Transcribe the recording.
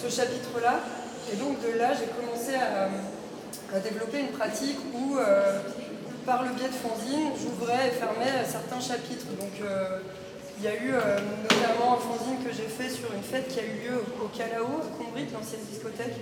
ce chapitre-là. Et donc de là, j'ai commencé à, euh, développer une pratique où, euh, par le biais de fanzine, j'ouvrais et fermais certains chapitres. Donc euh, il y a eu notamment un fanzine que j'ai fait sur une fête qui a eu lieu au Calao, à Combry, l'ancienne discothèque,